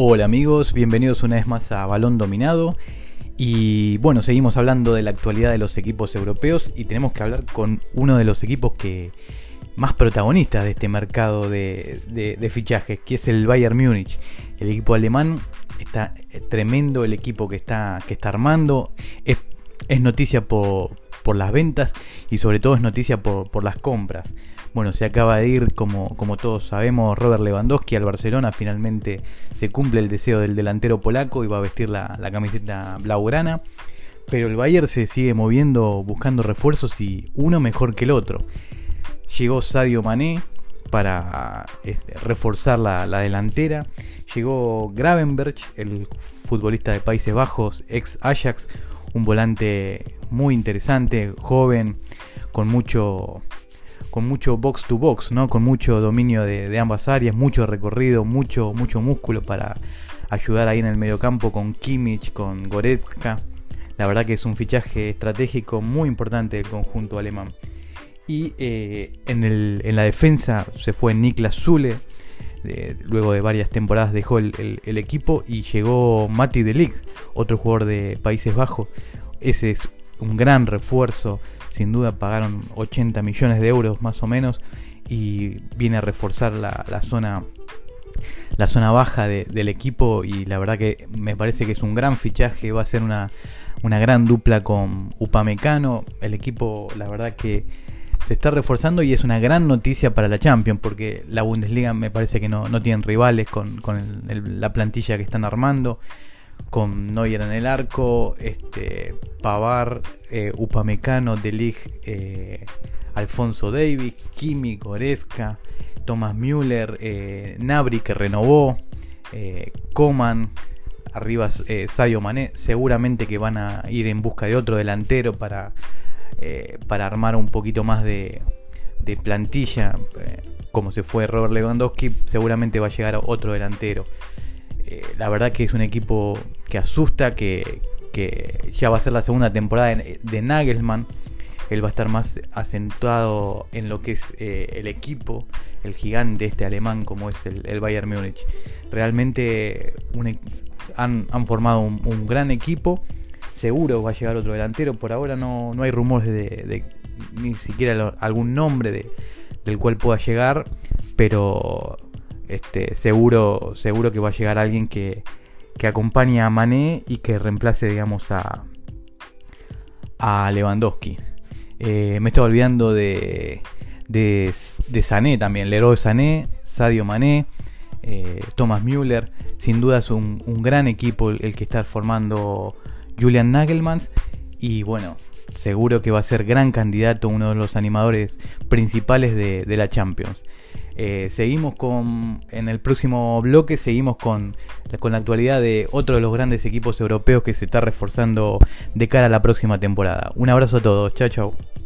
Hola amigos, bienvenidos una vez más a Balón Dominado. Y bueno, seguimos hablando de la actualidad de los equipos europeos y tenemos que hablar con uno de los equipos que más protagonistas de este mercado de, fichajes, que es el Bayern Múnich. El equipo alemán está tremendo, el equipo que está, que está armando. Es, noticia por, las ventas y sobre todo es noticia por, por las compras. Bueno, se acaba de ir, como, como todos sabemos, Robert Lewandowski al Barcelona. Finalmente se cumple el deseo del delantero polaco y va a vestir la, camiseta blaugrana. Pero el Bayern se sigue moviendo buscando refuerzos y uno mejor que el otro. Llegó Sadio Mané para este, reforzar la, la, delantera. Llegó Gravenberg, el futbolista de Países Bajos, ex Ajax, un volante muy interesante, joven, con mucho con mucho box to box, ¿no? Con mucho dominio de, ambas áreas, mucho recorrido, mucho, mucho músculo para ayudar ahí en el mediocampo con Kimmich, con Goretzka. La verdad que es un fichaje estratégico muy importante del conjunto alemán. Y eh, en, la defensa se fue Niklas Zule. luego de varias temporadas dejó el, equipo y llegó Mati Delic, otro jugador de Países Bajos. Ese es un gran refuerzo sin duda pagaron 80 millones de euros más o menos y viene a reforzar la, zona la zona baja del equipo y la verdad que me parece que es un gran fichaje, va a ser una, gran dupla con Upamecano, el equipo la verdad que se está reforzando y es una gran noticia para la Champions porque la Bundesliga me parece que no, no tienen rivales con, la plantilla que están armando con Neuer en el arco, este, Pavar, eh, Upamecano, Delig, eh, Alfonso Davis, Kimi, Goretzka, Thomas Müller, eh, Nabri que renovó, eh, Coman, arriba Sayo Mané, seguramente que van a ir en busca de otro delantero para, para armar un poquito más de, de plantilla, como se fue Robert Lewandowski, seguramente va a llegar otro delantero. Eh, la verdad que es un equipo que asusta, que, ya va a ser la segunda temporada de, Nagelsmann. Él va a estar más acentuado en lo que es eh, el equipo, el gigante este alemán como es el, Bayern Múnich. Realmente e, han, formado un, gran equipo. Seguro va a llegar otro delantero. Por ahora no, hay rumores de, ni siquiera algún nombre del cual pueda llegar. Pero este, seguro, seguro que va a llegar alguien que, que acompañe a Mané y que reemplace, digamos, a, a Lewandowski. Eh, me estaba olvidando de, de, de, Sané también, Leroy Sané, Sadio Mané, eh, Thomas Müller. Sin duda es un, gran equipo el, que está formando Julian Nagelmann. Y bueno, seguro que va a ser gran candidato, uno de los animadores principales de la Champions. Eh, seguimos con, en el próximo bloque, seguimos con, con la actualidad de otro de los grandes equipos europeos que se está reforzando de cara a la próxima temporada. Un abrazo a todos, chao chao.